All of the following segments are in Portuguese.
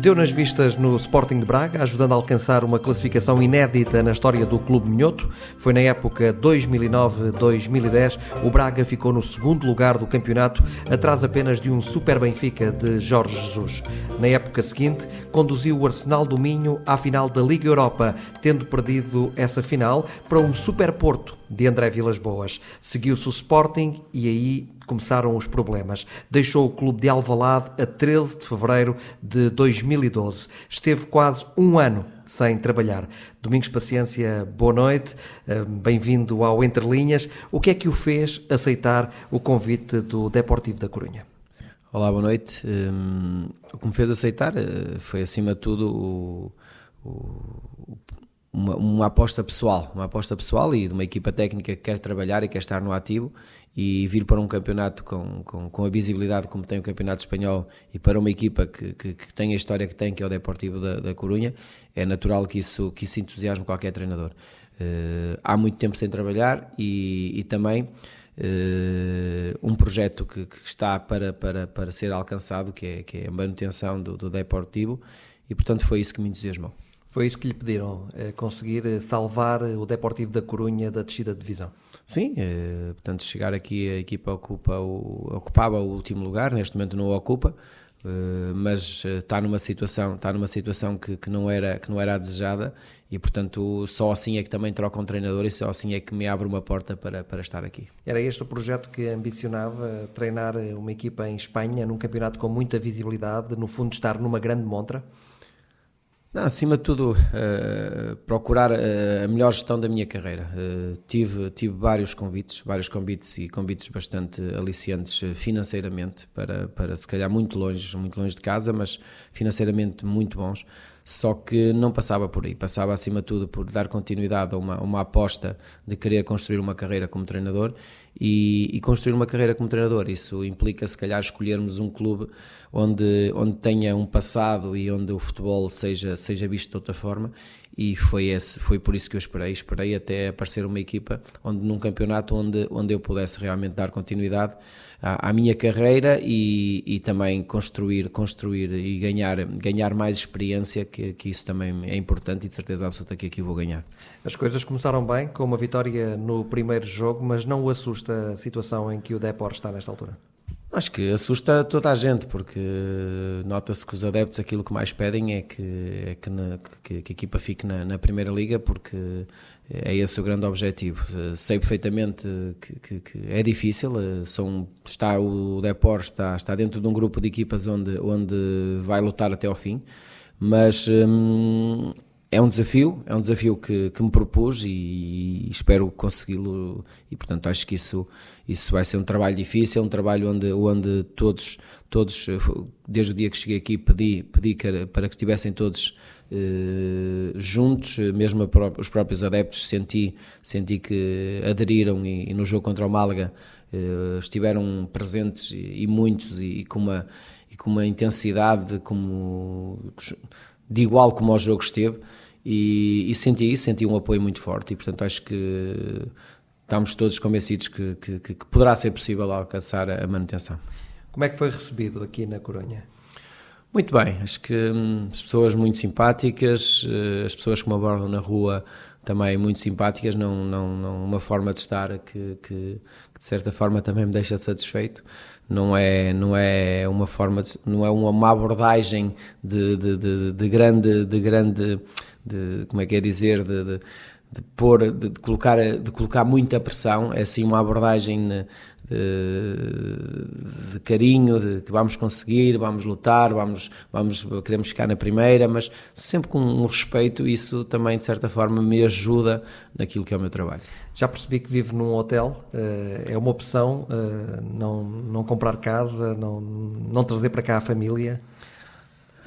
Deu nas vistas no Sporting de Braga, ajudando a alcançar uma classificação inédita na história do Clube Minhoto. Foi na época 2009-2010. O Braga ficou no segundo lugar do campeonato, atrás apenas de um Super Benfica de Jorge Jesus. Na época seguinte, conduziu o Arsenal do Minho à final da Liga Europa, tendo perdido essa final para um Super Porto de André Vilas Boas. Seguiu-se o Sporting e aí começaram os problemas. Deixou o clube de Alvalade a 13 de fevereiro de 2012. Esteve quase um ano sem trabalhar. Domingos Paciência, boa noite, eh, bem-vindo ao Entre Linhas. O que é que o fez aceitar o convite do Deportivo da Corunha? Olá, boa noite. Um, o que me fez aceitar eh, foi, acima de tudo, o, o, uma, uma, aposta pessoal, uma aposta pessoal e de uma equipa técnica que quer trabalhar e quer estar no ativo e vir para um campeonato com, com, com a visibilidade como tem o Campeonato Espanhol e para uma equipa que, que, que tem a história que tem, que é o Deportivo da, da Corunha, é natural que isso, que isso entusiasme qualquer treinador. Uh, há muito tempo sem trabalhar e, e também uh, um projeto que, que, está para, para, para ser alcançado, que é, que é a manutenção do, do Deportivo, e portanto foi isso que me entusiasmou. Foi isso que lhe pediram, é conseguir salvar o Deportivo da Corunha da descida de divisão. Sim, portanto chegar aqui a equipa ocupa o, ocupava o último lugar, neste momento não o ocupa, mas está numa situação está numa situação que, que não era que não era a desejada e portanto só assim é que também troca um treinador e só assim é que me abre uma porta para, para estar aqui. Era este o projeto que ambicionava treinar uma equipa em Espanha num campeonato com muita visibilidade, no fundo estar numa grande montra? Não, acima de tudo, uh, procurar uh, a melhor gestão da minha carreira. Uh, tive, tive vários convites, vários convites e convites bastante aliciantes financeiramente, para, para se calhar muito longe, muito longe de casa, mas financeiramente muito bons. Só que não passava por aí, passava acima de tudo por dar continuidade a uma, uma aposta de querer construir uma carreira como treinador e, e, construir uma carreira como treinador. Isso implica, se calhar, escolhermos um clube onde, onde tenha um passado e onde o futebol seja, seja visto de outra forma. E foi, esse, foi por isso que eu esperei. Esperei até aparecer uma equipa onde, num campeonato onde, onde eu pudesse realmente dar continuidade à, à minha carreira e, e também construir, construir e ganhar, ganhar mais experiência, que, que isso também é importante e de certeza absoluta que aqui vou ganhar. As coisas começaram bem, com uma vitória no primeiro jogo, mas não o assusta a situação em que o Depor está nesta altura? Acho que assusta toda a gente, porque nota-se que os adeptos aquilo que mais pedem é que, é que, na, que, que a equipa fique na, na, Primeira Liga, porque é esse o grande objetivo. Sei perfeitamente que, que, é difícil, são, está, o Depor está, está dentro de um grupo de equipas onde, onde vai lutar até ao fim, mas hum, é um desafio, é um desafio que, que me propus e, e espero consegui-lo e portanto acho que isso, isso vai ser um trabalho difícil, um trabalho onde, onde todos, todos, desde o dia que cheguei aqui pedi, pedi para que estivessem todos eh, juntos, mesmo os próprios adeptos senti, senti que aderiram e, e no jogo contra o Málaga eh, estiveram presentes e, e muitos e, e, com uma, e com uma intensidade como de igual como o jogo esteve e, e, senti isso, senti um apoio muito forte e portanto acho que estamos todos convencidos que, que, que poderá ser possível alcançar a manutenção. Como é que foi recebido aqui na Coronha? Muito bem, acho que hum, as pessoas muito simpáticas, eh, as pessoas que me abordam na rua também muito simpáticas, não, não, não uma forma de estar que, que, que, de certa forma também me deixa satisfeito. Não é, não é uma forma, de, não é uma abordagem de, de, de, de grande, de grande, de, como é que é dizer, de, de, de pôr, de, colocar, de colocar muita pressão, é assim uma abordagem de, de, carinho, de que vamos conseguir, vamos lutar, vamos, vamos, queremos ficar na primeira, mas sempre com um respeito, isso também de certa forma me ajuda naquilo que é o meu trabalho. Já percebi que vive num hotel, eh, é uma opção eh, não, não comprar casa, não, não trazer para cá a família?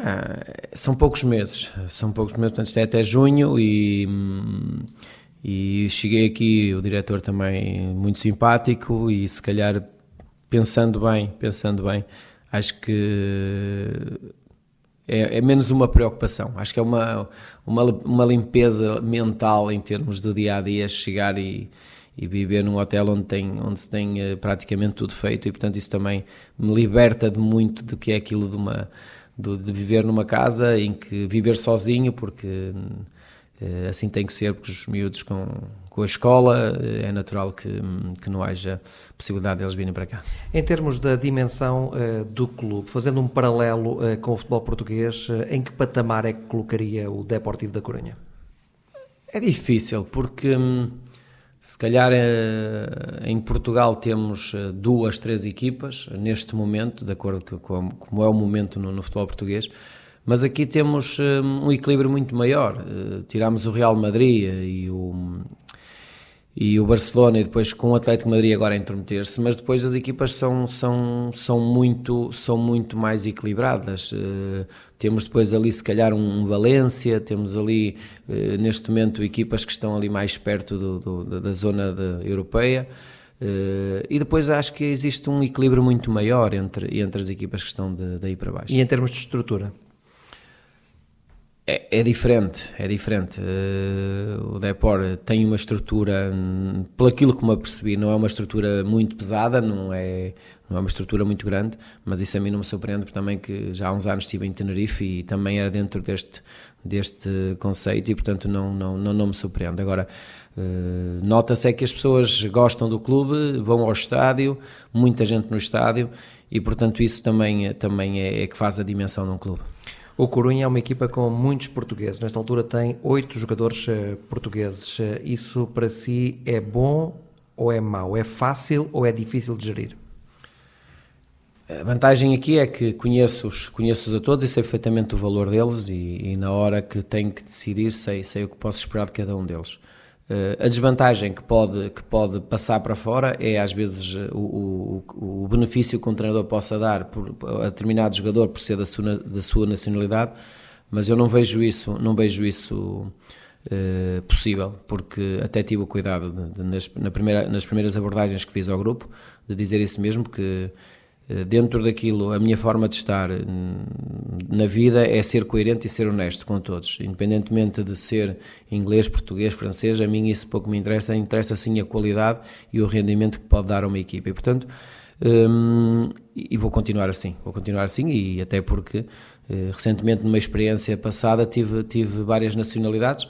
Ah, são poucos meses, são poucos meses, portanto isto é até junho e hum, e cheguei aqui, o diretor também muito simpático e se calhar pensando bem, pensando bem, acho que é, é, menos uma preocupação. Acho que é uma, uma, uma limpeza mental em termos do dia a dia, chegar e, e viver num hotel onde, tem, onde se tem eh, praticamente tudo feito e portanto isso também me liberta de muito do que é aquilo de uma de, de viver numa casa em que viver sozinho, porque eh, assim tem que ser, porque os miúdos com, com a escola eh, é natural que, que não haja possibilidade deles virem para cá. Em termos da dimensão uh, do clube, fazendo um paralelo uh, com o futebol português, uh, em que patamar é que colocaria o Deportivo da Coruña? É difícil, porque hum, se calhar em Portugal temos duas, três equipas neste momento, de acordo com como é o momento no, no futebol português mas aqui temos um, um equilíbrio muito maior. Tiramos o Real Madrid e o, e o Barcelona e depois com o Atlético Madrid agora a intrometer-se, mas depois as equipas são, são, são, muito, são muito mais equilibradas. Uh, temos depois ali se calhar um Valência, temos ali uh, neste momento equipas que estão ali mais perto do, do, da zona de, europeia. Uh, e depois acho que existe um equilíbrio muito maior entre, entre as equipas que estão de, daí para baixo. E em termos de estrutura? É, é, diferente, é diferente. Uh, o Depor tem uma estrutura, pelo aquilo que me apercebi, não é uma estrutura muito pesada, não é, não é uma estrutura muito grande, mas isso a mim não me surpreende, porque também que já há uns anos estive em Tenerife e também era dentro deste, deste conceito e, portanto, não, não, não, não me surpreende. Agora, uh, nota-se é que as pessoas gostam do clube, vão ao estádio, muita gente no estádio e, portanto, isso também, também é, é que faz a dimensão de um clube. O Corunha é uma equipa com muitos portugueses. Nesta altura tem oito jogadores uh, portugueses. Uh, isso para si é bom ou é mau? É fácil ou é difícil de gerir? A vantagem aqui é que conheço-os conheço a todos e sei perfeitamente o valor deles e, e, na hora que tenho que decidir sei, sei o que posso esperar de cada um deles. Uh, a desvantagem que pode, que pode passar para fora é às vezes o, o, o benefício que um treinador possa dar por, a determinado jogador por ser da sua, da sua nacionalidade, mas eu não vejo isso, não vejo isso uh, possível, porque até tive o cuidado de, de, nas, na primeira, nas primeiras abordagens que fiz ao grupo de dizer isso mesmo, que eh, dentro daquilo, a minha forma de estar hum, na vida é ser coerente e ser honesto com todos, independentemente de ser inglês, português, francês, a mim isso pouco me interessa, interessa sim a qualidade e o rendimento que pode dar a uma equipa. E portanto, hum, e vou continuar assim, vou continuar assim e até porque eh, recentemente numa experiência passada tive, tive várias nacionalidades,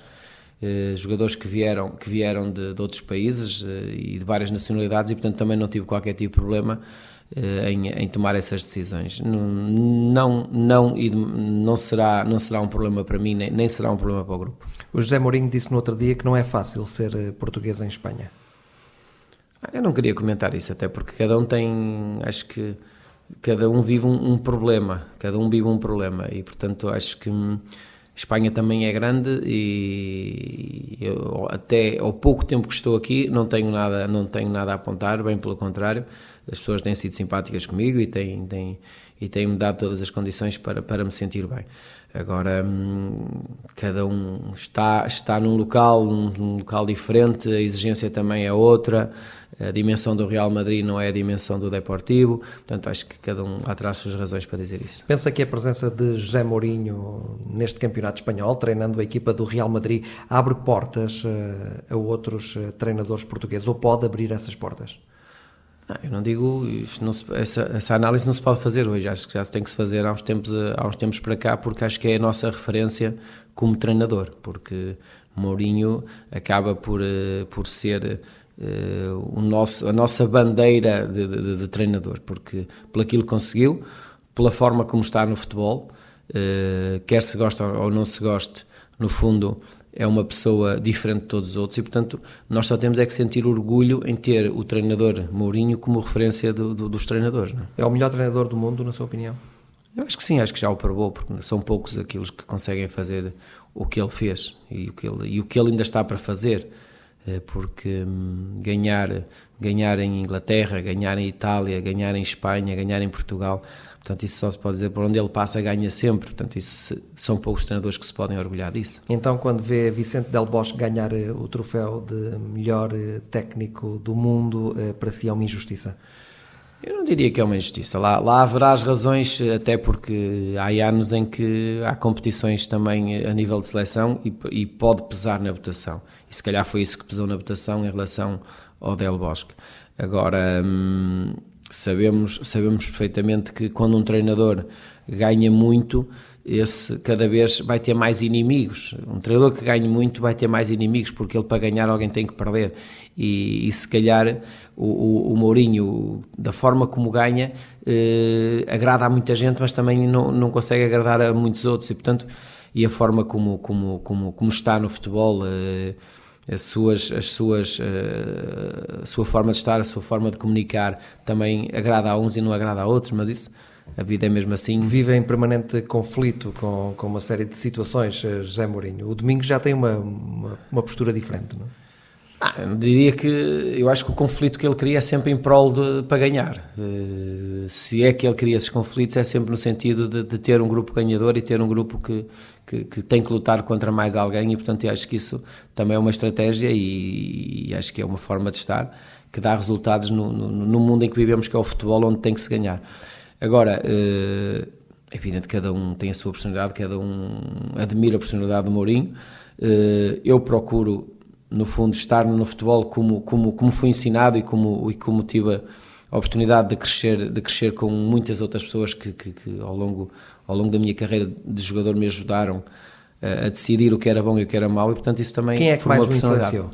eh, jogadores que vieram, que vieram de, de outros países e de várias nacionalidades e portanto também não tive qualquer tipo de problema eh, em, em, tomar essas decisões. Não, não, não, será, não será um problema para mim, nem, nem será um problema para o grupo. O José Mourinho disse no outro dia que não é fácil ser eh, português em Espanha. Ah, eu não queria comentar isso, até porque cada um tem, acho que cada um vive um, um problema, cada um vive um problema e portanto acho que hum, Espanha também é grande e eu, até ao pouco tempo que estou aqui não tenho nada, não tenho nada a apontar, bem pelo contrário, as pessoas têm sido simpáticas comigo e têm, têm, e têm-me dado todas as condições para, para me sentir bem. Agora, hum, cada um está, está num local, num local diferente, a exigência também é outra, a dimensão do Real Madrid não é a dimensão do Deportivo, portanto acho que cada um atrás suas razões para dizer isso. Pensa que a presença de José Mourinho neste campeonato espanhol, treinando a equipa do Real Madrid, abre portas eh, a outros eh, treinadores portugueses ou pode abrir essas portas? Não, eu não digo, não se, essa, essa, análise não se pode fazer hoje, acho que já se tem que se fazer há uns, tempos, há uns tempos para cá, porque acho que é a nossa referência como treinador, porque Mourinho acaba por, eh, por ser uh, o nosso, a nossa bandeira de, de, de, treinador, porque pelo aquilo que conseguiu, pela forma como está no futebol, uh, quer se goste ou não se goste, no fundo é uma pessoa diferente de todos os outros e, portanto, nós só temos é que sentir orgulho em ter o treinador Mourinho como referência do, do, dos treinadores. É? é? o melhor treinador do mundo, na sua opinião? Eu acho que sim, acho que já o provou, porque são poucos aqueles que conseguem fazer o que ele fez e o que ele, e o que ele ainda está para fazer, eh, porque hum, ganhar, ganhar em Inglaterra, ganhar em Itália, ganhar em Espanha, ganhar em Portugal Portanto, isso só se pode dizer por onde ele passa, ganha sempre. Portanto, isso são poucos treinadores que se podem orgulhar disso. Então, quando vê Vicente Del Bosque ganhar eh, o troféu de melhor eh, técnico do mundo, eh, para si é uma injustiça? Eu não diria que é uma injustiça. Lá, lá haverá as razões, até porque há anos em que há competições também a nível de seleção e, e pode pesar na votação. E se calhar foi isso que pesou na votação em relação ao Del Bosque. Agora. Hum, sabemos, sabemos perfeitamente que quando um treinador ganha muito, esse cada vez vai ter mais inimigos. Um treinador que ganhe muito vai ter mais inimigos, porque ele para ganhar alguém tem que perder. E, e se calhar o, o, o, Mourinho, da forma como ganha, eh, agrada a muita gente, mas também não, não consegue agradar a muitos outros. E portanto, e a forma como, como, como, como está no futebol. Eh, as suas, as suas, eh, a sua forma de estar, a sua forma de comunicar também agrada a uns e não agrada a outros, mas isso a vida é mesmo assim. Vive em permanente conflito com, com uma série de situações, eh, José Mourinho. O domingo já tem uma, uma, uma postura diferente, não é? Ah, eu diria que eu acho que o conflito que ele cria é sempre em prol de, para ganhar. Uh, se é que ele cria esses conflitos, é sempre no sentido de, de ter um grupo ganhador e ter um grupo que, que, que, tem que lutar contra mais alguém, e portanto acho que isso também é uma estratégia e, e acho que é uma forma de estar que dá resultados no, no, no, mundo em que vivemos, que é o futebol, onde tem que se ganhar. Agora, uh, é evidente que cada um tem a sua personalidade, cada um admira a personalidade do Mourinho. Uh, eu procuro no fundo, estar no futebol como, como, como fui ensinado e como, e como tive a oportunidade de crescer, de crescer com muitas outras pessoas que, que, que ao, longo, ao longo da minha carreira de jogador me ajudaram a, a decidir o que era bom e o que era mau e, portanto, isso também Quem é que mais me influenciou?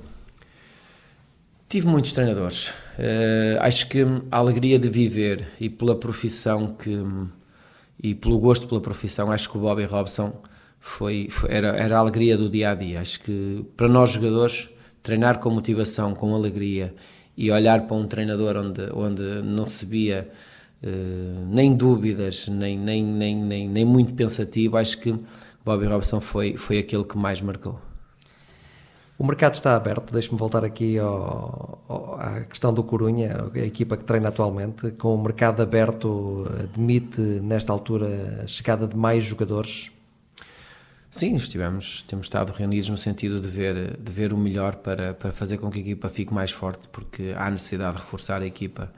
Tive muitos treinadores. Uh, acho que a alegria de viver e pela profissão que e pelo gosto pela profissão, acho que o Bobby Robson foi, foi, era, era a alegria do dia a dia. Acho que para nós jogadores, treinar com motivação, com alegria e olhar para um treinador onde, onde não se via uh, nem dúvidas, nem, nem, nem, nem, nem muito pensativo, acho que Bobby Robson foi, foi aquele que mais marcou. O mercado está aberto, deixe-me voltar aqui ao, ao, à questão do Corunha, a equipa que treina atualmente, com o mercado aberto, admite nesta altura a chegada de mais jogadores Sim, estivemos, temos estado reunidos no sentido de ver, de ver o melhor para, para fazer com que a equipa fique mais forte, porque há necessidade de reforçar a equipa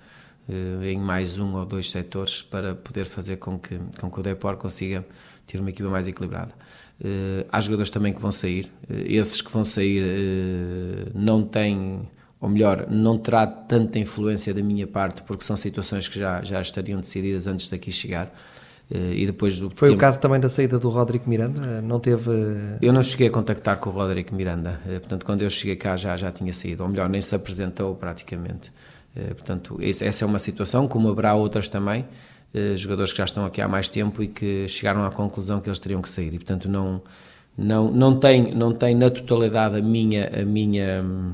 eh, em mais um ou dois setores para poder fazer com que, com que o Depor consiga ter uma equipa mais equilibrada. Eh, há jogadores também que vão sair, eh, esses que vão sair eh, não têm, ou melhor, não terá tanta influência da minha parte, porque são situações que já, já estariam decididas antes daqui chegar e depois Foi tempo... o caso também da saída do Rodrigo Miranda? Não teve... Eu não cheguei a contactar com o Rodrigo Miranda, eh, portanto quando eu cheguei cá já, já tinha saído, ou melhor, nem se apresentou praticamente. Eh, portanto, essa é uma situação, como haverá outras também, jogadores que já estão aqui há mais tempo e que chegaram à conclusão que eles teriam que sair, e portanto não, não, não, tem, não tem na totalidade a minha... A minha hum,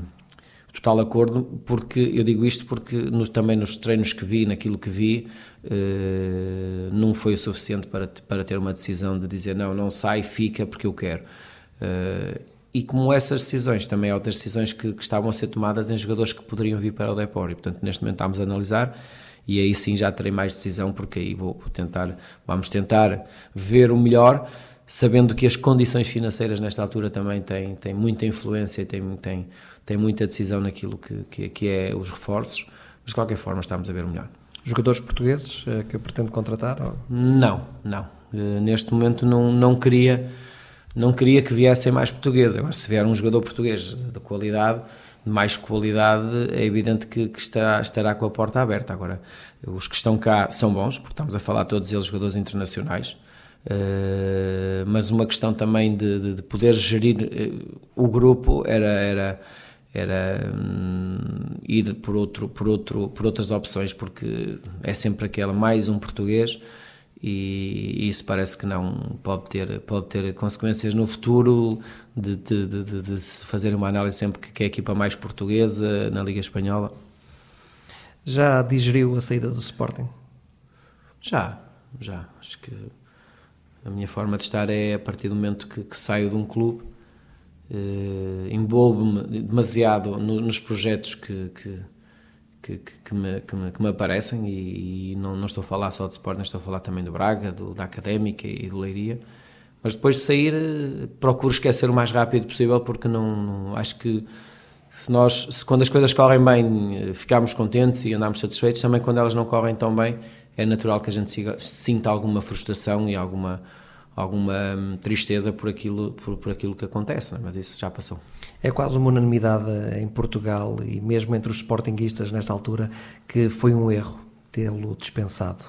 total acordo, porque eu digo isto porque nos, também nos treinos que vi, naquilo que vi, eh, não foi o suficiente para, para ter uma decisão de dizer não, não sai, fica porque eu quero. Eh, e como essas decisões, também há outras decisões que, que, estavam a ser tomadas em jogadores que poderiam vir para o Depor, e portanto neste momento estamos a analisar e aí sim já terei mais decisão porque aí vou, tentar, vamos tentar ver o melhor, sabendo que as condições financeiras nesta altura também têm, têm muita influência e têm, têm, têm muita decisão naquilo que, que, que é os reforços, mas de qualquer forma estamos a ver melhor. Jogadores portugueses eh, que pretende contratar? Ou? Não, não. Eh, neste momento não, não queria não queria que viessem mais portugueses. Agora, se vier um jogador português de qualidade, de mais qualidade, é evidente que, que estará, estará com a porta aberta. Agora, os que estão cá são bons, porque estamos a falar todos eles jogadores internacionais. Uh, mas uma questão também de, de, de poder gerir uh, o grupo era, era, era hum, ir por, outro, por, outro, por outras opções, porque é sempre aquela mais um português e, e isso parece que não pode ter, pode ter consequências no futuro de, de, de, de se fazer uma análise sempre que, que é a equipa mais portuguesa na Liga Espanhola. Já digeriu a saída do Sporting? Já, já. Acho que a minha forma de estar é a partir do momento que, que saio de um clube uh, envolvo-me demasiado no, nos projetos que, que, que, que, me, que, me, que me aparecem e, e, não, não estou a falar só de Sporting, estou a falar também do Braga, do, da Académica e do Leiria. Mas depois de sair, eh, procuro esquecer o mais rápido possível porque não, não acho que se nós, se quando as coisas correm bem, eh, ficamos contentes e andamos satisfeitos, também quando elas não correm tão bem, é natural que a gente siga, sinta alguma frustração e alguma alguma hum, tristeza por aquilo, por, por aquilo que acontece, é? mas isso já passou. É quase uma unanimidade em Portugal e mesmo entre os sportinguistas nesta altura que foi um erro tê-lo dispensado?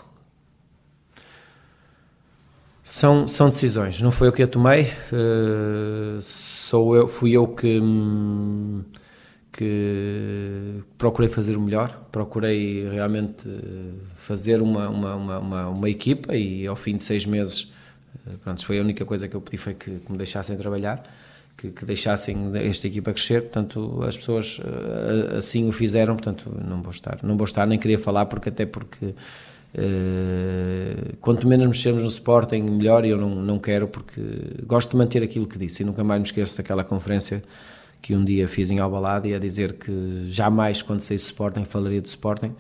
São, são decisões, não foi eu que a tomei, uh, sou eu, fui eu que, que procurei fazer o melhor, procurei realmente fazer uma, uma, uma, uma, uma equipa e ao fim de seis meses, pronto, foi a única coisa que eu pedi foi que, que me deixassem trabalhar que, que, deixassem esta equipa crescer, portanto as pessoas uh, assim o fizeram, portanto não vou estar, não vou estar nem queria falar porque até porque uh, quanto menos mexermos no Sporting melhor e eu não, não quero porque gosto de manter aquilo que disse e nunca mais me esqueço daquela conferência que um dia fiz em Albalade a dizer que jamais quando saísse Sporting falaria de Sporting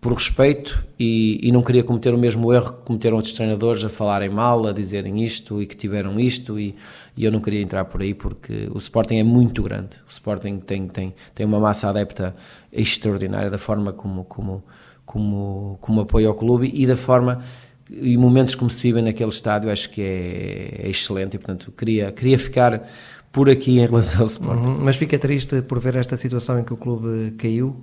por respeito e, e, não queria cometer o mesmo erro que cometeram outros treinadores a falarem mal, a dizerem isto e que tiveram isto e, e, eu não queria entrar por aí porque o Sporting é muito grande, o Sporting tem, tem, tem uma massa adepta extraordinária da forma como, como, como, como apoia o clube e da forma e momentos como se vivem naquele estádio acho que é, é excelente e portanto queria, queria ficar por aqui em relação ao Sporting. Uhum, mas fica triste por ver esta situação em que o clube caiu?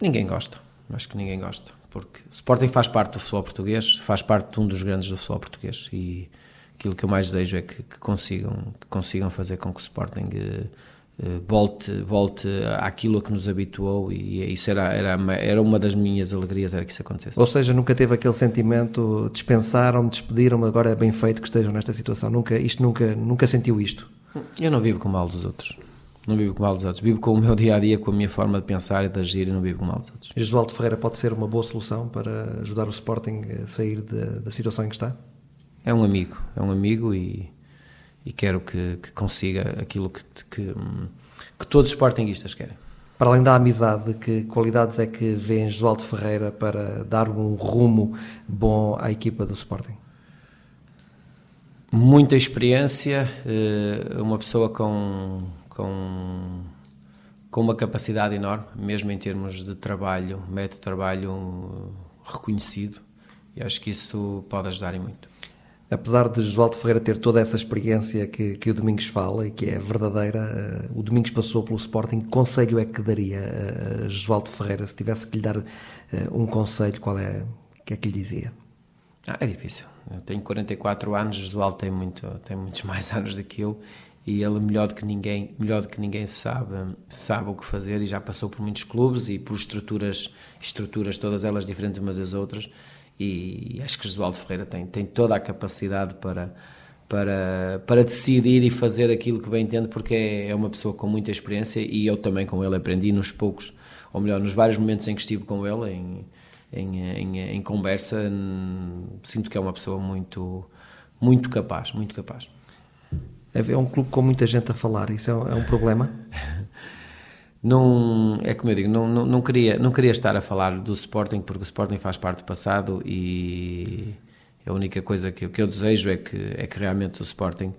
Ninguém gosta acho que ninguém gosta, porque o Sporting faz parte do futebol português, faz parte de um dos grandes do futebol português e aquilo que eu mais desejo é que, que consigam, que consigam fazer com que o Sporting eh, eh, volte, volte àquilo a que nos habituou e isso era, era, era uma das minhas alegrias, era que isso acontecesse. Ou seja, nunca teve aquele sentimento, dispensaram-me, despediram-me, agora é bem feito que estejam nesta situação, nunca, isto nunca, nunca sentiu isto? Eu não vivo com mal dos outros. Não vivo com mal dos outros. Vivo com o meu dia a dia, com a minha forma de pensar e de agir e não vivo com mal dos outros. Jesualdo Ferreira pode ser uma boa solução para ajudar o Sporting a sair de, da situação em que está? É um amigo, é um amigo e, e quero que, que consiga aquilo que, que, que todos os Sportingistas querem. Para além da amizade, que qualidades é que vê em Josualdo Ferreira para dar um rumo bom à equipa do Sporting? Muita experiência, eh, uma pessoa com, com, com uma capacidade enorme, mesmo em termos de trabalho, método de trabalho reconhecido, e acho que isso pode ajudar em muito. Apesar de Josualdo Ferreira ter toda essa experiência que, que o Domingos fala e que é verdadeira, uh, o Domingos passou pelo Sporting. Que conselho é que daria a Josualdo Ferreira se tivesse que lhe dar uh, um conselho? Qual é? Que é que lhe dizia? Ah, é difícil. Eu tenho 44 anos, Josualdo tem, muito, tem muitos mais anos do que eu e ele melhor do que ninguém melhor do que ninguém sabe sabe o que fazer e já passou por muitos clubes e por estruturas estruturas todas elas diferentes umas das outras. E acho que Josualdo Ferreira tem tem toda a capacidade para para para decidir e fazer aquilo que bem entende porque é, é uma pessoa com muita experiência e eu também com ele aprendi nos poucos ou melhor nos vários momentos em que estive com ele em em, em, em conversa sinto que é uma pessoa muito muito capaz muito capaz é um clube com muita gente a falar, isso é um, é um problema? Não, é como eu digo, não, não, não, queria, não queria estar a falar do Sporting porque o Sporting faz parte do passado e a única coisa que, que eu desejo é que, é que realmente o Sporting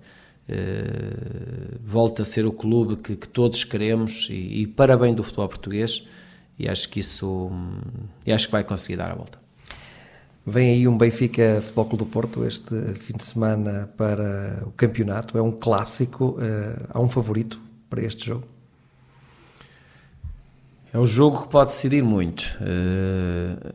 eh, volte a ser o clube que, que todos queremos e, e do futebol português e acho que isso e acho que vai conseguir dar a volta. Vem aí um Benfica Futebol Clube do Porto este fim de semana para o campeonato. É um clássico. Eh, há um favorito para este jogo? É um jogo que pode decidir muito. Eh,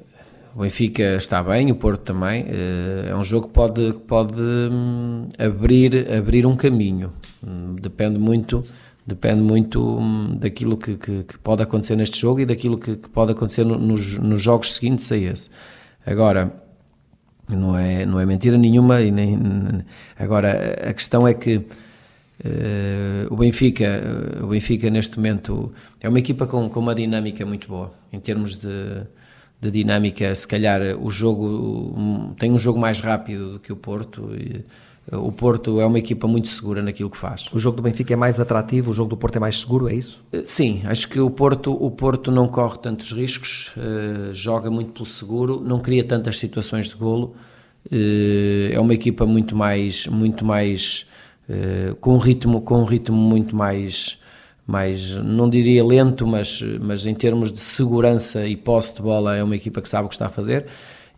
o Benfica está bem, o Porto também. Eh, é um jogo que pode, pode hum, abrir, abrir um caminho. Hum, depende muito, depende muito hum, daquilo que, que, que pode acontecer neste jogo e daquilo que, que pode acontecer nos, nos jogos seguintes a esse. Agora, não é, não é mentira nenhuma. E nem, agora, a questão é que uh, o, Benfica, o Benfica, neste momento, é uma equipa com, com uma dinâmica muito boa. Em termos de, de dinâmica, se calhar o jogo tem um jogo mais rápido do que o Porto. E, o Porto é uma equipa muito segura naquilo que faz. O jogo do Benfica é mais atrativo, o jogo do Porto é mais seguro, é isso? Eh, sim, acho que o Porto, o Porto não corre tantos riscos, uh, joga muito pelo seguro, não cria tantas situações de golo. Uh, é uma equipa muito mais, muito mais com um ritmo, com um ritmo muito mais, mais, não diria lento, mas, mas em termos de segurança e posse de bola é uma equipa que sabe o que está a fazer.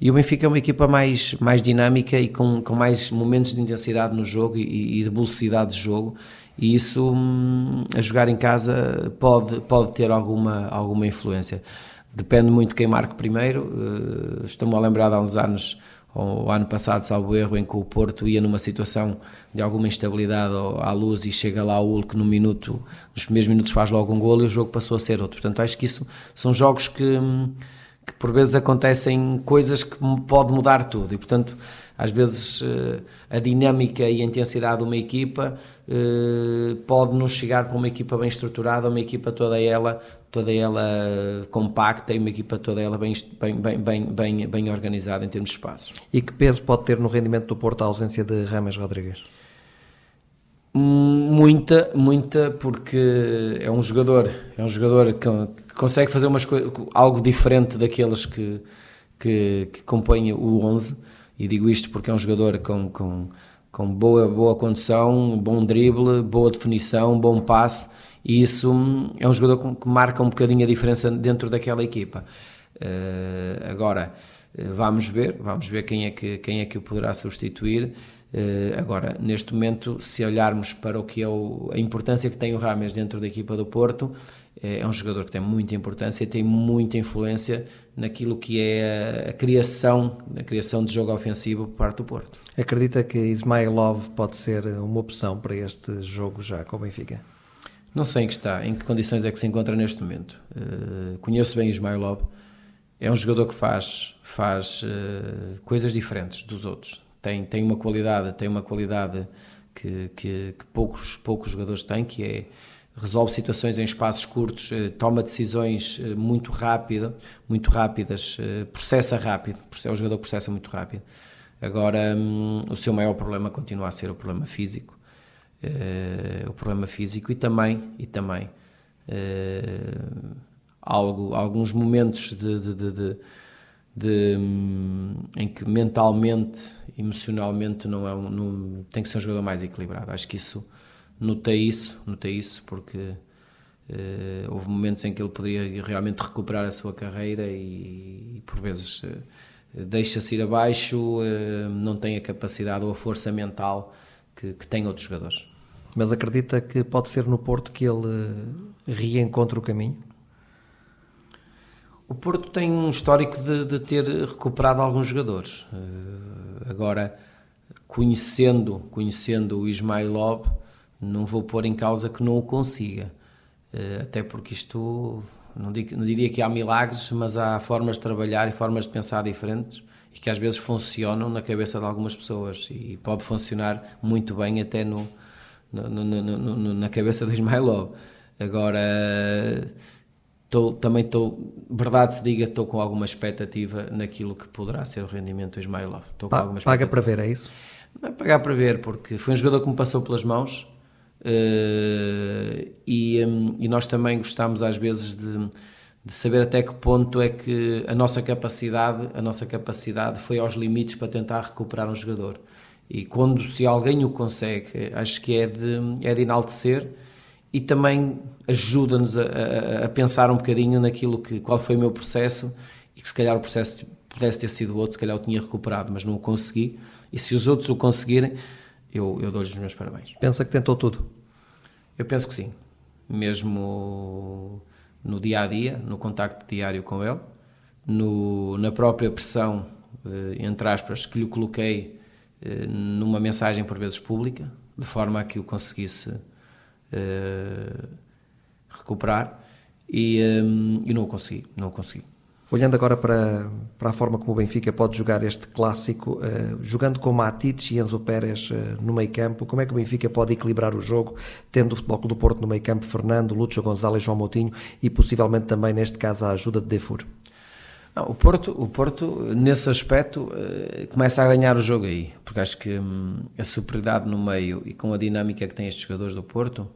E o Benfica é uma equipa mais, mais dinâmica e com, com mais momentos de intensidade no jogo e, e de velocidade de jogo. E isso, hum, a jogar em casa, pode, pode ter alguma, alguma influência. depende muito quem marque primeiro. Uh, Estou-me a lembrar há uns anos, o ano passado, salvo erro, em que o Porto ia numa situação de alguma instabilidade à luz e chega lá o Hulk no minuto, nos primeiros minutos faz logo um gol e o jogo passou a ser outro. Portanto, acho que isso são jogos que, que por vezes acontecem coisas que pode mudar tudo e, portanto, às vezes eh, a dinâmica e a intensidade de uma equipa eh, pode nos chegar para uma equipa bem estruturada, uma equipa toda ela toda ela compacta e uma equipa toda ela bem, bem, bem, bem, bem organizada em termos de espaços. E que peso pode ter no rendimento do Porto a ausência de Rames Rodrigues? Muita, muita, porque é um jogador, é um jogador que, consegue fazer umas algo diferente daqueles que, que, que compõem o 11, e digo isto porque é um jogador com, com, com boa, boa condução, bom drible, boa definição, bom passe, e isso é um jogador que marca um bocadinho a diferença dentro daquela equipa. Uh, agora, eh, vamos ver, vamos ver quem é que, quem é que o poderá substituir. Uh, agora, neste momento, se olharmos para o que é o, a importância que tem o Rames dentro da equipa do Porto, é um jogador que tem muita importância, tem muita influência naquilo que é a, criação, a criação de jogo ofensivo por parte do Porto. Acredita que Ismailov pode ser uma opção para este jogo já com o Benfica? Não sei em que está, em que condições é que se encontra neste momento. Uh, conheço bem Ismailov, é um jogador que faz, faz uh, coisas diferentes dos outros. Tem, tem uma qualidade, tem uma qualidade que, que, que, poucos, poucos jogadores têm, que é resolve situações em espaços curtos, uh, toma decisões muito rápido, muito rápidas, processa rápido, é um jogador que processa muito rápido. Agora, um, o seu maior problema continua a ser o problema físico o problema físico e também, e também algo, alguns momentos de, de, de, de um, em que mentalmente, emocionalmente não é um, não, tem que ser um jogador mais equilibrado. Acho que isso notei isso, notei isso porque Uh, houve momentos em que ele poderia realmente recuperar a sua carreira e, e por vezes uh, deixa-se ir abaixo, uh, não tem a capacidade ou a força mental que, que tem outros jogadores. Mas acredita que pode ser no Porto que ele reencontre o caminho? O Porto tem um histórico de, de ter recuperado alguns jogadores. Agora, conhecendo, conhecendo o Ismailov, não vou pôr em causa que não o consiga. Uh, até porque isto, não, digo, não diria que há milagres, mas há formas de trabalhar e formas de pensar diferentes e que às vezes funcionam na cabeça de algumas pessoas e pode funcionar muito bem até no, no, no, na cabeça do Ismailov. Agora, tô, também estou, verdade se diga, estou com alguma expectativa naquilo que poderá ser o rendimento do Ismailov. Pa paga para ver, é isso? Não é pagar para ver, porque foi um jogador que me passou pelas mãos e, um, e, nós também gostamos às vezes de, de, saber até que ponto é que a nossa capacidade, a nossa capacidade foi aos limites para tentar recuperar um jogador. E quando se alguém o consegue, acho que é de, é de enaltecer e também ajuda-nos a, a, a, pensar um bocadinho naquilo que qual foi o meu processo e que se calhar o processo pudesse ter sido outro, se calhar eu tinha recuperado, mas não o consegui. E se os outros o conseguirem, eu, eu dou-lhes os meus parabéns. Pensa que tentou tudo? Eu penso que sim. Mesmo no dia a dia, no contacto diário com ele, no, na própria pressão, entre aspas, que lhe coloquei eh, numa mensagem por vezes pública, de forma a que o conseguisse uh, recuperar e, um, e não o consegui, não o consegui. Olhando agora para, para a forma como o Benfica pode jogar este clássico, uh, jogando com Matic e Enzo Pérez uh, no meio campo, como é que o Benfica pode equilibrar o jogo, tendo o Futebol do Porto no meio campo, Fernando, Lúcio Gonzalez, João Moutinho e possivelmente também, neste caso, a ajuda de Defur? Não, o, Porto, o Porto, nesse aspecto, uh, começa a ganhar o jogo aí, porque acho que um, a superioridade no meio e com a dinâmica que têm estes jogadores do Porto,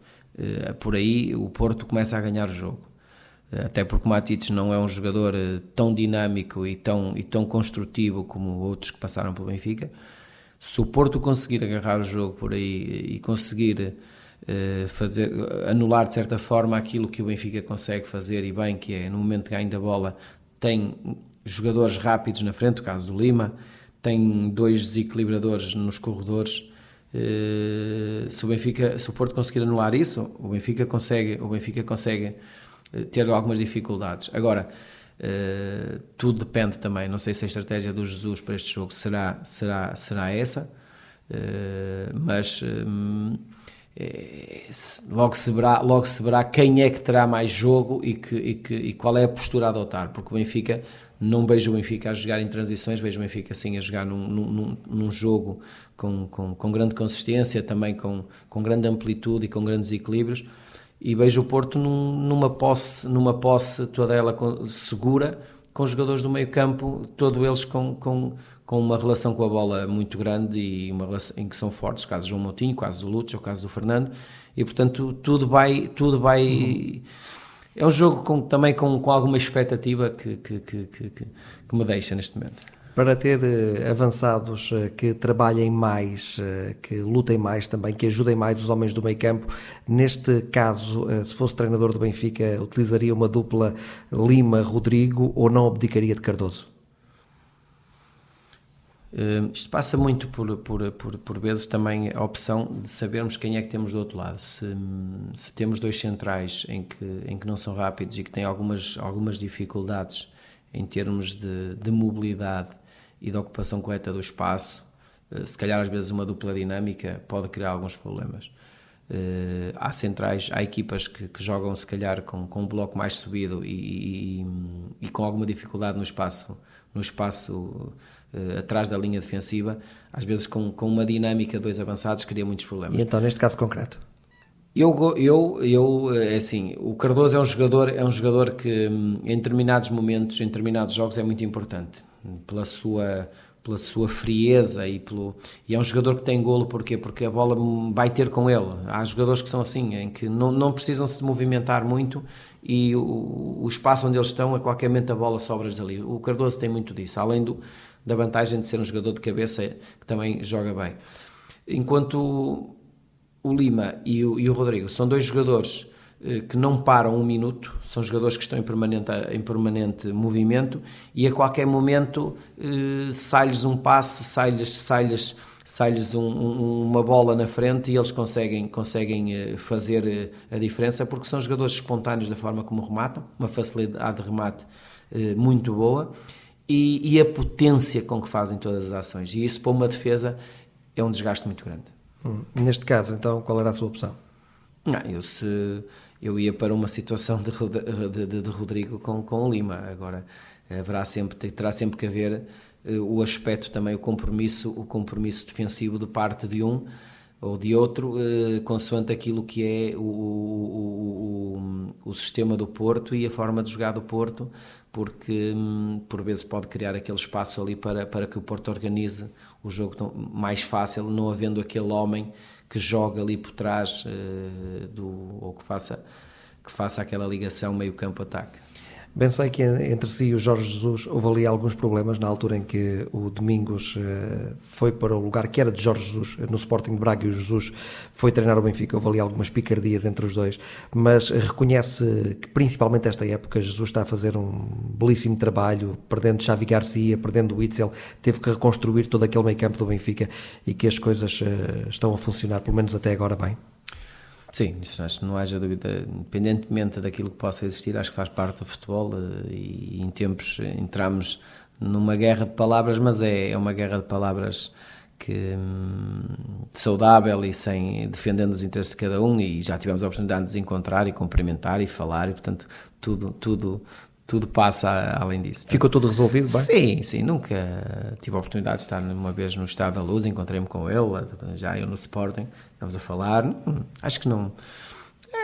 por aí o Porto começa a ganhar o jogo. Até porque o Matites não é um jogador tão dinâmico e tão, e tão construtivo como outros que passaram pelo Benfica. Se o Porto conseguir agarrar o jogo por aí e conseguir fazer, anular de certa forma aquilo que o Benfica consegue fazer e bem, que é no momento de ganho da bola tem jogadores rápidos na frente, o caso do Lima, tem dois desequilibradores nos corredores. Eh, se o Benfica, se o Porto conseguir anular isso, o Benfica consegue, o Benfica consegue eh, ter algumas dificuldades. Agora, Uh, tudo depende também. Não sei se a estratégia do Jesus para este jogo será, será, será essa, uh, mas é, logo, se verá, logo se verá quem é que terá mais jogo e, que, e, que, e qual é a postura a adotar, porque o Benfica não vejo o Benfica a jogar em transições, vejo o Benfica sim a jogar num, num, num jogo com, com, com, grande consistência, também com, com grande amplitude e com grandes equilíbrios e vejo o Porto num, numa posse, numa posse toda ela segura, com os jogadores do meio campo, todos eles com, com, com uma relação com a bola muito grande e uma relação em que são fortes, caso do João Moutinho, caso do Lúcio, caso do Fernando, e portanto tudo vai, tudo vai uhum. é um jogo com, também com, com alguma expectativa que, que, que, que, que me deixa neste momento para ter eh, avançados eh, que trabalhem mais, eh, que lutem mais também, que ajudem mais os homens do meio campo. Neste caso, se fosse treinador do Benfica, utilizaria uma dupla Lima-Rodrigo ou não abdicaria de Cardoso? isto passa muito por, por, por, por, vezes também a opção de sabermos quem é que temos do outro lado. Se, se temos dois centrais em que, em que não são rápidos e que têm algumas, algumas dificuldades em termos de, de mobilidade e da ocupação correta do espaço, eh, se calhar às vezes uma dupla dinâmica pode criar alguns problemas. Uh, há centrais, há equipas que, que, jogam se calhar com, com um bloco mais subido e, e, e com alguma dificuldade no espaço, no espaço uh, atrás da linha defensiva, às vezes com, com uma dinâmica de dois avançados cria muitos problemas. E então neste caso concreto? Eu, eu, eu, é assim, o Cardoso é um jogador, é um jogador que em determinados momentos, em determinados jogos é muito importante pela sua pela sua frieza e pelo e é um jogador que tem golo porquê? Porque a bola vai ter com ele. Há jogadores que são assim em que não, não precisam se movimentar muito e o, o espaço onde eles estão a qualquer momento a bola sobra-lhes ali. O Cardoso tem muito disso além do, da vantagem de ser um jogador de cabeça que também joga bem. Enquanto o Lima e o, e o Rodrigo são dois jogadores que não param um minuto, são jogadores que estão em permanente, em permanente movimento e a qualquer momento eh, sai-lhes um passe, sai-lhes sai sai um, um, uma bola na frente e eles conseguem, conseguem eh, fazer eh, a diferença porque são jogadores espontâneos da forma como rematam, uma facilidade de remate eh, muito boa e, e, a potência com que fazem todas as ações. E isso para uma defesa é um desgaste muito grande. Hum, neste caso, então, qual era a sua opção? Não, eu se eu ia para uma situação de, de, de, de Rodrigo com, com Lima. Agora, haverá sempre, terá sempre que haver uh, o aspecto também, o compromisso, o compromisso defensivo de parte de um ou de outro, uh, consoante aquilo que é o, o, o, o, sistema do Porto e a forma de jogar do Porto, porque um, por vezes pode criar aquele espaço ali para, para que o Porto organize o jogo mais fácil, não havendo aquele homem que joga ali por trás uh, do, ou que faça, que faça aquela ligação meio campo-ataque. Bem sei que entre si e o Jorge Jesus houve ali alguns problemas na altura em que o Domingos uh, foi para o lugar que era de Jorge Jesus no Sporting de Braga e o Jesus foi treinar o Benfica. Houve ali algumas picardias entre os dois, mas reconhece que principalmente esta época Jesus está a fazer um belíssimo trabalho, perdendo Xavi Garcia, perdendo o Witzel, teve que reconstruir todo aquele meio campo do Benfica e que as coisas uh, estão a funcionar, pelo menos até agora, bem. Sim, isso acho que não haja dúvida, independentemente daquilo que possa existir, acho que faz parte do futebol eh, e em tempos entramos numa guerra de palavras, mas é, é uma guerra de palavras que hum, saudável e sem defendendo os interesses de cada um e já tivemos a oportunidade de nos encontrar e cumprimentar e falar e portanto tudo tudo tudo passa além disso. Ficou tudo resolvido bem? Sim, sim, nunca tive a oportunidade de estar uma vez no Estado da Luz, encontrei-me com ele, já eu no Sporting, estamos a falar, hum, acho que não,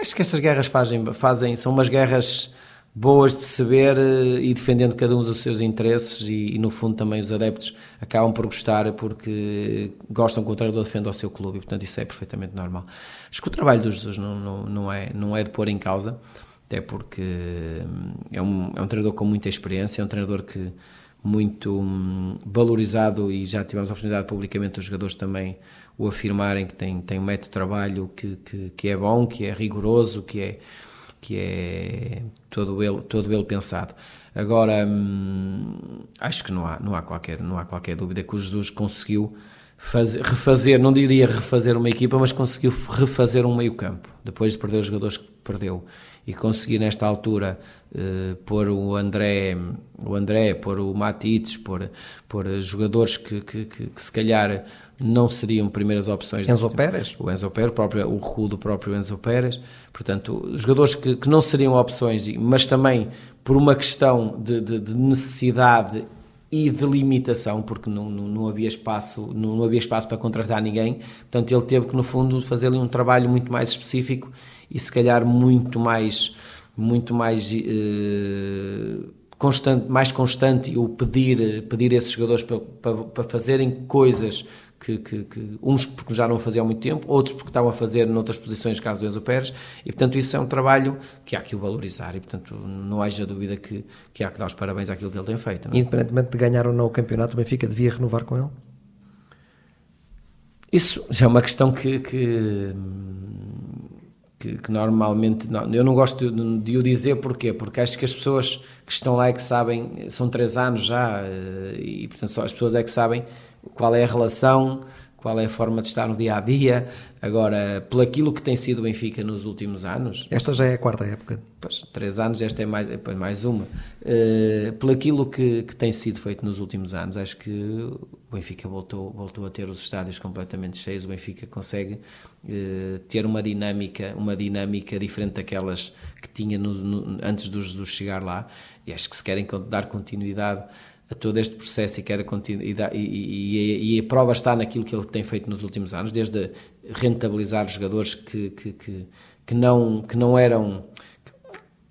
acho que essas guerras fazem, fazem são umas guerras boas de se ver eh, e defendendo cada um os seus interesses e, e, no fundo também os adeptos acabam por gostar porque gostam que o treinador defenda o seu clube e portanto isso é perfeitamente normal. Acho que o trabalho do Jesus não, não, não, é, não é de pôr em causa, até porque hum, é um, é um treinador com muita experiência, é um treinador que muito hum, valorizado e já tivemos a oportunidade publicamente os jogadores também o afirmarem que tem, tem um método de trabalho que, que, que é bom, que é rigoroso, que é, que é todo, ele, todo ele pensado. Agora, hum, acho que não há, não, há qualquer, não há qualquer dúvida que o Jesus conseguiu fazer, refazer, não diria refazer uma equipa, mas conseguiu refazer um meio campo, depois de perder os jogadores que perdeu e conseguir nesta altura uh, pôr o André, o André, pôr o Matites, pôr, pôr jogadores que, que, que, que se calhar não seriam primeiras opções. Enzo Pérez? O Enzo Pérez, o, próprio, o recuo do próprio Enzo Pérez. Portanto, jogadores que, que não seriam opções, mas também por uma questão de, de, de necessidade e de limitação, porque não, não, não, havia espaço, não, não, havia espaço para contratar ninguém. Portanto, ele teve que, no fundo, fazer um trabalho muito mais específico e se calhar muito mais muito mais eh, constante, mais constante o pedir pedir esses jogadores para, para, para fazerem coisas que, que, que, uns porque já não faziam há muito tempo, outros porque estavam a fazer noutras posições, caso Enzo Pérez, e portanto isso é um trabalho que há que o valorizar e portanto não haja dúvida que, que há que dar os parabéns àquilo que ele tem feito. Não? É? Independentemente de ganhar ou não o campeonato, o Benfica devia renovar com ele? Isso já é uma questão que, que que, que, normalmente não, eu não gosto de, de, o dizer porquê, porque acho que as pessoas que estão lá é que sabem, são três anos já, eh, e portanto só as pessoas é que sabem qual é a relação, qual é a forma de estar no dia a dia. Agora, pelo aquilo que tem sido o Benfica nos últimos anos. Esta já é a quarta época. Pois, três anos, esta é mais, é mais uma. Uh, pelo aquilo que, que tem sido feito nos últimos anos, acho que o Benfica voltou, voltou a ter os estádios completamente cheios. O Benfica consegue uh, ter uma dinâmica, uma dinâmica diferente daquelas que tinha no, no, antes do Jesus chegar lá. E acho que se querem dar continuidade a todo este processo e, quer e, e, e, a prova está naquilo que ele tem feito nos últimos anos, desde rentabilizar jogadores que, que, que, que não, que não eram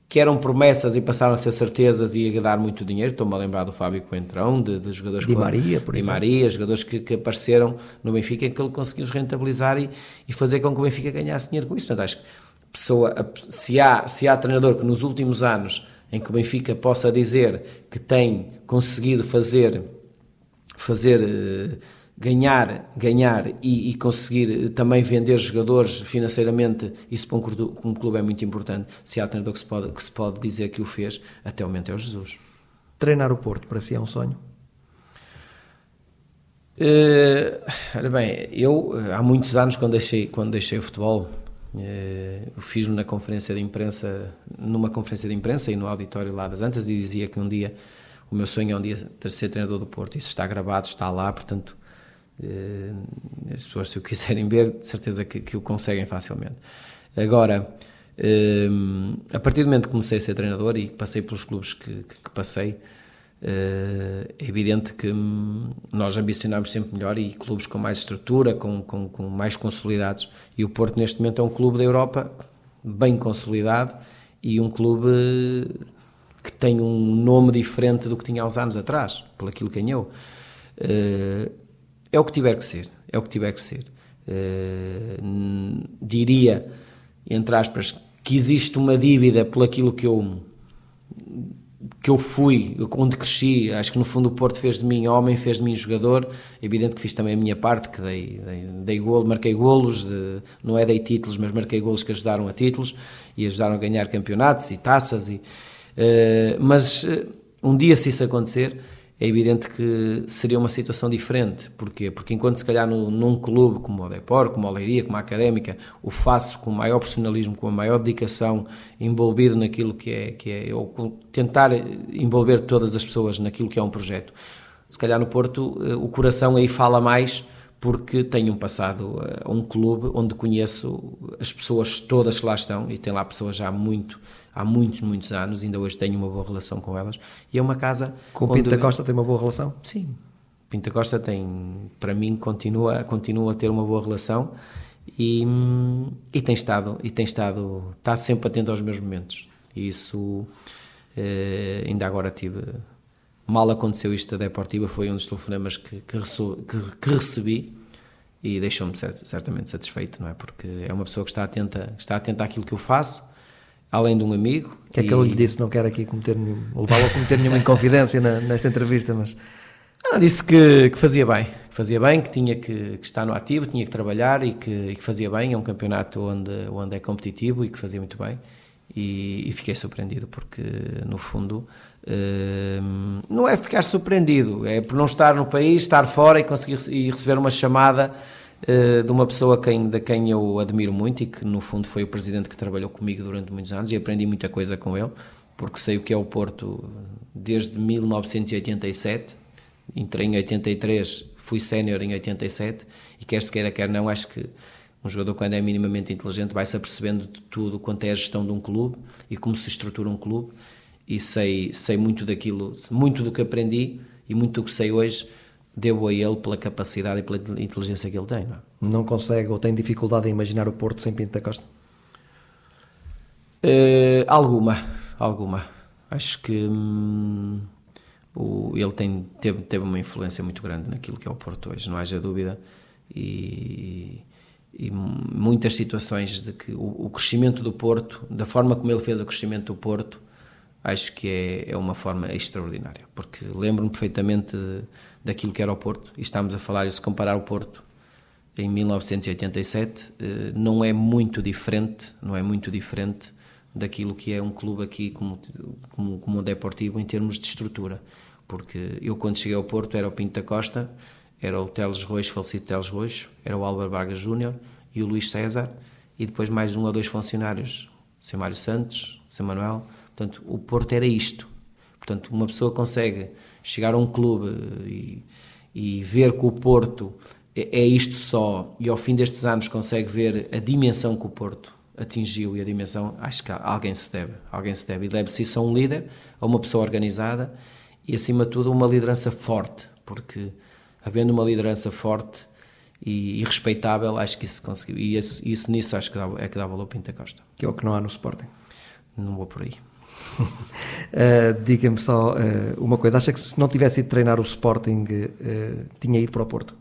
que eram promessas e passaram a ser certezas e a dar muito dinheiro. Estou-me a lembrar do Fábio Coentrão, de, de jogadores Di Maria, por Di Maria, jogadores que, que, apareceram no Benfica e que ele conseguiu rentabilizar e, e, fazer com que o Benfica ganhasse dinheiro com isso. Portanto, acho que pessoa, se, há, se há treinador que nos últimos anos em que o Benfica possa dizer que tem conseguido fazer, fazer eh, ganhar, ganhar e, e, conseguir também vender jogadores financeiramente, isso para um, um, clube é muito importante. Se há treinador que se, pode, que se pode dizer que o fez, até o momento é o Jesus. Treinar o Porto para si é um sonho? Uh, bem, eu há muitos anos quando deixei, quando deixei o futebol eh, eu fiz na conferência de imprensa, numa conferência de imprensa e no auditório lá das Antas e dizia que um dia o meu sonho é um dia ter ser treinador do Porto. Isso está gravado, está lá, portanto eh, as pessoas se o quiserem ver, de certeza que, que o conseguem facilmente. Agora, eh, a partir do momento que comecei a ser treinador e passei pelos clubes que, que, que passei, é evidente que hum, nós ambicionamos sempre melhor e clubes com mais estrutura, com, com, com, mais consolidados. E o Porto, neste momento, é um clube da Europa bem consolidado e um clube que tem um nome diferente do que tinha há uns anos atrás, por aquilo que ganhou. Eh, é o que tiver que ser, é o que tiver que ser. Eh, diria, entre aspas, que existe uma dívida por aquilo que eu que eu fui, onde cresci, acho que no fundo o Porto fez de mim homem, fez de mim jogador, é evidente que fiz também a minha parte, que dei, dei, dei golo, marquei golos, de, não é dei títulos, mas marquei golos que ajudaram a títulos e ajudaram a ganhar campeonatos e taças, e, uh, mas uh, um dia se isso acontecer, é evidente que seria uma situação diferente. Porquê? Porque enquanto se calhar no, num clube como o Depor, como a Leiria, como a Académica, o faço com maior profissionalismo, com a maior dedicação, envolvido naquilo que é, que é ou tentar envolver todas as pessoas naquilo que é um projeto. Se calhar no Porto eh, o coração aí fala mais porque tenho um passado a um clube onde conheço as pessoas todas que lá estão e tem lá pessoas já muito há muitos, muitos anos, ainda hoje tenho uma boa relação com elas e é uma casa... Com o Pinto da Costa tem uma boa relação? Sim, Pinto da Costa tem, para mim, continua, continua a ter uma boa relação e, e tem estado, e tem estado, está sempre atento aos meus momentos e isso eh, ainda agora tive mal aconteceu isto da Deportiva, foi um dos telefonemas que, que, que, que recebi e deixou-me certamente satisfeito, não é? Porque é uma pessoa que está atenta, está atenta àquilo que eu faço, além de um amigo. O que é que eu lhe disse? Não quero aqui cometer nenhum, levá-lo a cometer nenhuma inconfidência na, nesta entrevista, mas. Ah, disse que, que, fazia bem, que fazia bem, que tinha que, que estar no ativo, tinha que trabalhar e que, e que, fazia bem. É um campeonato onde, onde é competitivo e que fazia muito bem. E, e fiquei surpreendido porque, no fundo, Uh, não é ficar surpreendido, é por não estar no país, estar fora e conseguir e receber uma chamada de uma pessoa quem, de quem eu admiro muito e que no fundo foi o presidente que trabalhou comigo durante muitos anos e aprendi muita coisa com ele, porque sei o que é o Porto desde 1987, entrei em 83, fui sénior em 87 e quer se queira quer não, acho que um jogador, quando é minimamente inteligente, vai se apercebendo de tudo quanto é a gestão de um clube e como se estrutura um clube. E sei, sei muito daquilo, muito do que aprendi e muito do que sei hoje, devo a ele pela capacidade e pela inteligência que ele tem. Não, é? não consegue ou tem dificuldade em imaginar o Porto sem Pinto da Costa? Uh, alguma, alguma. Acho que hum, o, ele tem, teve, teve uma influência muito grande naquilo que é o Porto hoje, não haja dúvida. E, e muitas situações de que o, o, crescimento do Porto, da forma como ele fez o crescimento do Porto, acho que é, é uma forma extraordinária, porque lembro-me perfeitamente daquilo que era o Porto, e estamos a falar, se comparar o Porto em 1987, eh, não é muito diferente, não é muito diferente daquilo que é um clube aqui como, como, como o Deportivo em termos de estrutura, porque eu quando cheguei ao Porto era o Pinto da Costa, era o Teles Roixo, falecido Teles Roixo, era o Álvaro Vargas Júnior e o Luís César, e depois mais um ou dois funcionários, Sr. Mário Santos, Sr. Manuel. Portanto, o Porto era isto. Portanto, uma pessoa consegue chegar a um clube e, e ver que o Porto é, é isto só, e ao fim destes anos consegue ver a dimensão que o Porto atingiu e a dimensão, acho que alguém se deve, alguém se deve, e deve-se isso a um líder, a uma pessoa organizada e acima de tudo uma liderança forte, porque havendo uma liderança forte e, e respeitável, acho que isso conseguiu. E isso, isso nisso acho que dá, é que dá valor Pinta Costa. Que é o que não há no Sporting. Não vou por aí. Uh, Diga-me só uh, uma coisa: acha que se não tivesse ido treinar o Sporting, uh, tinha ido para o Porto?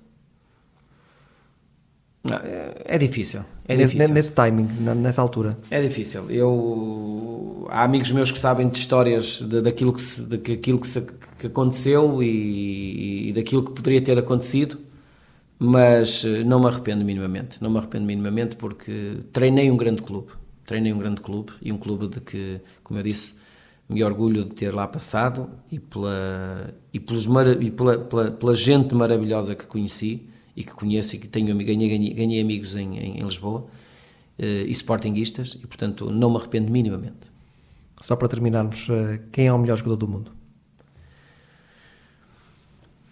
Não, é, difícil. É nesse, difícil. nesse timing, nessa altura. É difícil. Eu há amigos meus que sabem de histórias de, daquilo que, se, daquilo que, se, que aconteceu e, e, daquilo que poderia ter acontecido, mas não me arrependo minimamente. Não me arrependo minimamente porque treinei um grande clube. Treinei um grande clube e um clube de que, como eu disse, me orgulho de ter lá passado e pela, e pelos, e pela, pela, pela gente maravilhosa que conheci e que conheço e que tenho ganhei, ganhei, ganhei amigos em, em, em Lisboa uh, e sportinguistas e portanto não me arrependo minimamente. Só para terminarmos, uh, quem é o melhor jogador do mundo?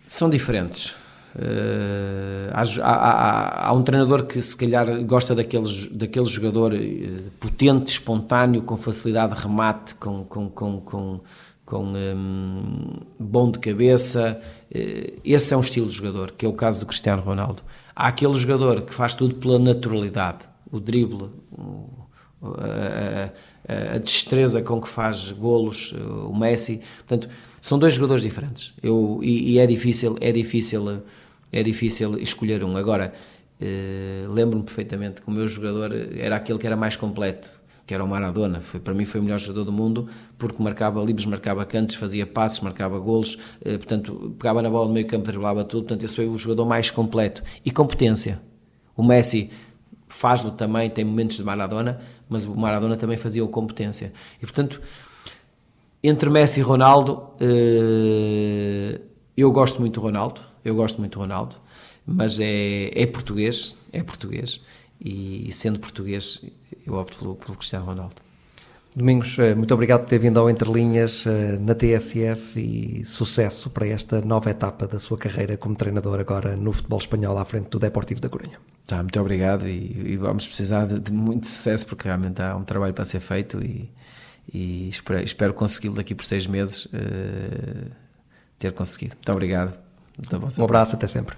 São diferentes. Uh, há, há, há, um treinador que se calhar gosta daqueles, daquele jogador potente, espontâneo, com facilidade de remate, com, com, com, com com um, bom de cabeça. Eh, esse é um estilo de jogador, que é o caso do Cristiano Ronaldo. Há aquele jogador que faz tudo pela naturalidade, o drible, a, a, a destreza com que faz golos, eh, o Messi. Portanto, são dois jogadores diferentes. Eu, e, e é difícil, é difícil, é difícil escolher um. Agora, eh, lembro-me perfeitamente que o meu jogador era aquele que era mais completo que era o Maradona. Foi, para mim foi o melhor jogador do mundo porque marcava livres, marcava cantos, fazia passes, marcava golos, eh, portanto, pegava na bola no meio campo, driblava tudo. Portanto, esse foi o jogador mais completo. E competência. O Messi faz-lo também, tem momentos de Maradona, mas o Maradona também fazia o competência. E, portanto, entre Messi e Ronaldo, eh, eu gosto muito do Ronaldo, eu gosto muito do Ronaldo, mas é, é português, é português, e sendo português, eu opto pelo, pelo Cristiano Ronaldo. Domingos, eh, muito obrigado por ter vindo ao Entre Linhas eh, na TSF e sucesso para esta nova etapa da sua carreira como treinador agora no futebol espanhol à frente do Deportivo da Corunha. Tá, muito obrigado e, e vamos precisar de, de, muito sucesso porque realmente há um trabalho para ser feito e, e espero, espero consegui-lo daqui por seis meses uh, ter conseguido. Muito obrigado. Um abraço, até sempre.